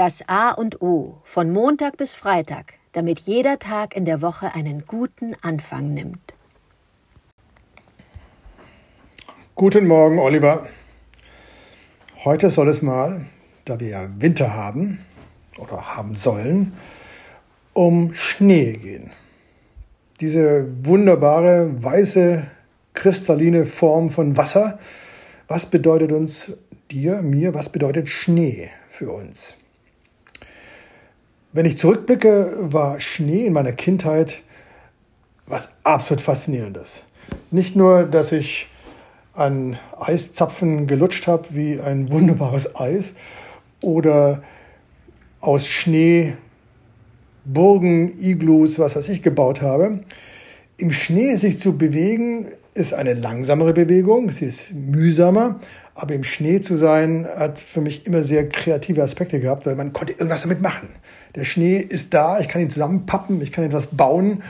Das A und O von Montag bis Freitag, damit jeder Tag in der Woche einen guten Anfang nimmt. Guten Morgen, Oliver. Heute soll es mal, da wir ja Winter haben oder haben sollen, um Schnee gehen. Diese wunderbare, weiße, kristalline Form von Wasser. Was bedeutet uns, dir, mir, was bedeutet Schnee für uns? Wenn ich zurückblicke, war Schnee in meiner Kindheit was absolut Faszinierendes. Nicht nur, dass ich an Eiszapfen gelutscht habe wie ein wunderbares Eis oder aus Schnee Burgen, Iglus, was weiß ich gebaut habe. Im Schnee sich zu bewegen ist eine langsamere Bewegung, sie ist mühsamer, aber im Schnee zu sein hat für mich immer sehr kreative Aspekte gehabt, weil man konnte irgendwas damit machen. Der Schnee ist da, ich kann ihn zusammenpappen, ich kann etwas bauen.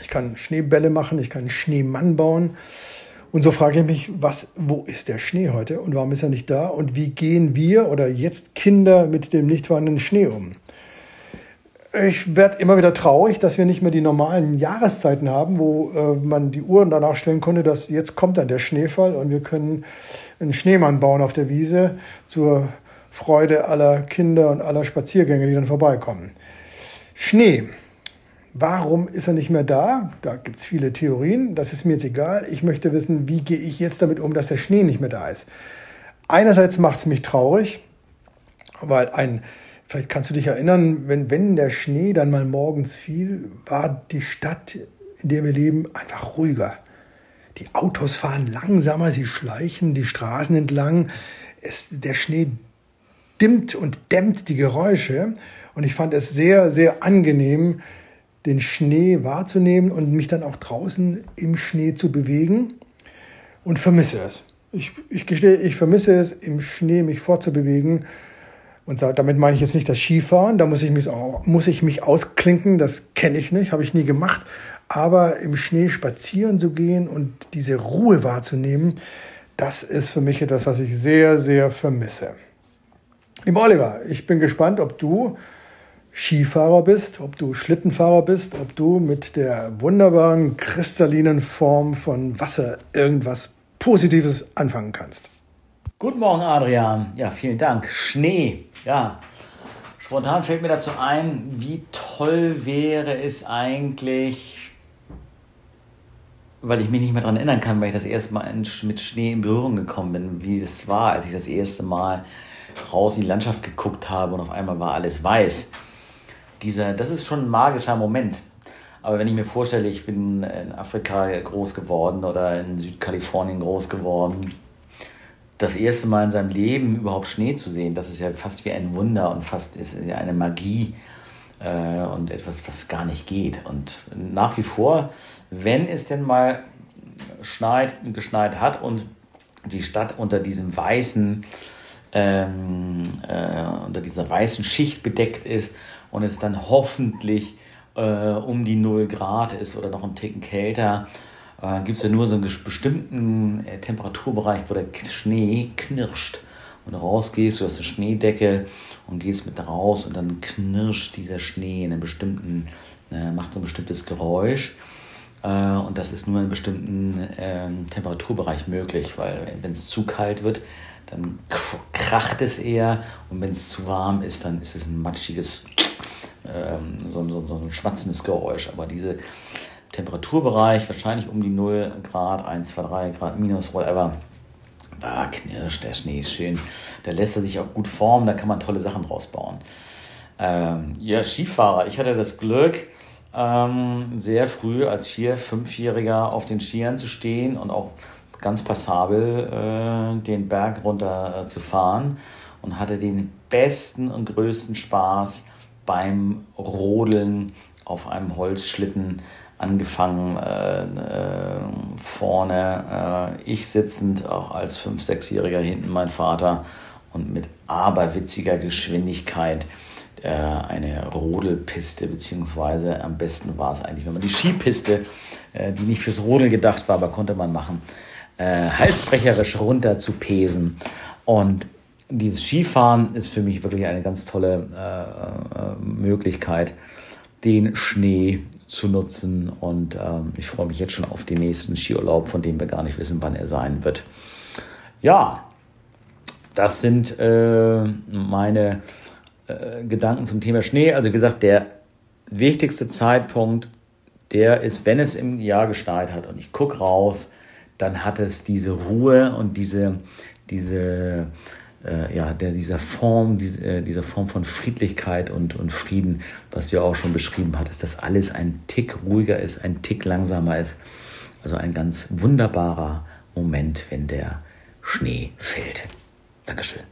Ich kann Schneebälle machen, ich kann einen Schneemann bauen. Und so frage ich mich, was, wo ist der Schnee heute und warum ist er nicht da? Und wie gehen wir oder jetzt Kinder mit dem nicht vorhandenen Schnee um? Ich werde immer wieder traurig, dass wir nicht mehr die normalen Jahreszeiten haben, wo äh, man die Uhren danach stellen konnte, dass jetzt kommt dann der Schneefall und wir können einen Schneemann bauen auf der Wiese zur Freude aller Kinder und aller Spaziergänger, die dann vorbeikommen. Schnee. Warum ist er nicht mehr da? Da gibt es viele Theorien. Das ist mir jetzt egal. Ich möchte wissen, wie gehe ich jetzt damit um, dass der Schnee nicht mehr da ist. Einerseits macht es mich traurig, weil ein, vielleicht kannst du dich erinnern, wenn, wenn der Schnee dann mal morgens fiel, war die Stadt, in der wir leben, einfach ruhiger. Die Autos fahren langsamer, sie schleichen die Straßen entlang. Es, der Schnee dimmt und dämmt die Geräusche. Und ich fand es sehr, sehr angenehm, den Schnee wahrzunehmen und mich dann auch draußen im Schnee zu bewegen und vermisse es. Ich, ich gestehe, ich vermisse es, im Schnee mich fortzubewegen. Und damit meine ich jetzt nicht das Skifahren, da muss ich mich, muss ich mich ausklinken, das kenne ich nicht, habe ich nie gemacht. Aber im Schnee spazieren zu gehen und diese Ruhe wahrzunehmen, das ist für mich etwas, was ich sehr, sehr vermisse. Lieber Oliver, ich bin gespannt, ob du Skifahrer bist, ob du Schlittenfahrer bist, ob du mit der wunderbaren kristallinen Form von Wasser irgendwas Positives anfangen kannst. Guten Morgen, Adrian. Ja, vielen Dank. Schnee. Ja, spontan fällt mir dazu ein, wie toll wäre es eigentlich, weil ich mich nicht mehr daran erinnern kann, weil ich das erste Mal mit Schnee in Berührung gekommen bin, wie es war, als ich das erste Mal raus in die Landschaft geguckt habe und auf einmal war alles weiß. Dieser, das ist schon ein magischer Moment. Aber wenn ich mir vorstelle, ich bin in Afrika groß geworden oder in Südkalifornien groß geworden, das erste Mal in seinem Leben überhaupt Schnee zu sehen, das ist ja fast wie ein Wunder und fast ist ja eine Magie äh, und etwas, was gar nicht geht. Und nach wie vor, wenn es denn mal schneit, geschneit hat und die Stadt unter diesem weißen ähm, äh, unter dieser weißen Schicht bedeckt ist und es dann hoffentlich äh, um die 0 Grad ist oder noch ein Ticken kälter, äh, gibt es ja nur so einen bestimmten äh, Temperaturbereich, wo der Schnee knirscht. Und rausgehst, du hast eine Schneedecke und gehst mit raus und dann knirscht dieser Schnee in einem bestimmten, äh, macht so ein bestimmtes Geräusch. Äh, und das ist nur in einem bestimmten ähm, Temperaturbereich möglich, weil wenn es zu kalt wird, dann kracht es eher und wenn es zu warm ist, dann ist es ein matschiges, ähm, so, so, so, ein schmatzendes Geräusch. Aber diese Temperaturbereich, wahrscheinlich um die 0 Grad, 1, 2, 3 Grad minus, whatever, da knirscht der Schnee schön. Da lässt er sich auch gut formen, da kann man tolle Sachen draus bauen. Ähm, ja, Skifahrer, ich hatte das Glück, ähm, sehr früh als Vier-, Fünfjähriger auf den Skiern zu stehen und auch ganz passabel äh, den Berg runter äh, zu fahren und hatte den besten und größten Spaß beim Rodeln auf einem Holzschlitten angefangen äh, äh vorne äh, ich sitzend auch als 5 6-jähriger hinten mein Vater und mit aberwitziger Geschwindigkeit äh, eine Rodelpiste beziehungsweise am besten war es eigentlich wenn man die Skipiste die nicht fürs Rodeln gedacht war aber konnte man machen äh, halsbrecherisch runter zu pesen. Und dieses Skifahren ist für mich wirklich eine ganz tolle äh, äh, Möglichkeit, den Schnee zu nutzen. Und ähm, ich freue mich jetzt schon auf den nächsten Skiurlaub, von dem wir gar nicht wissen, wann er sein wird. Ja, das sind äh, meine äh, Gedanken zum Thema Schnee. Also wie gesagt, der wichtigste Zeitpunkt, der ist, wenn es im Jahr geschneit hat und ich gucke raus, dann hat es diese Ruhe und diese, diese äh, ja, der, dieser Form, diese, äh, dieser Form von Friedlichkeit und, und Frieden, was du ja auch schon beschrieben hattest, dass alles ein Tick ruhiger ist, ein Tick langsamer ist. Also ein ganz wunderbarer Moment, wenn der Schnee fällt. Dankeschön.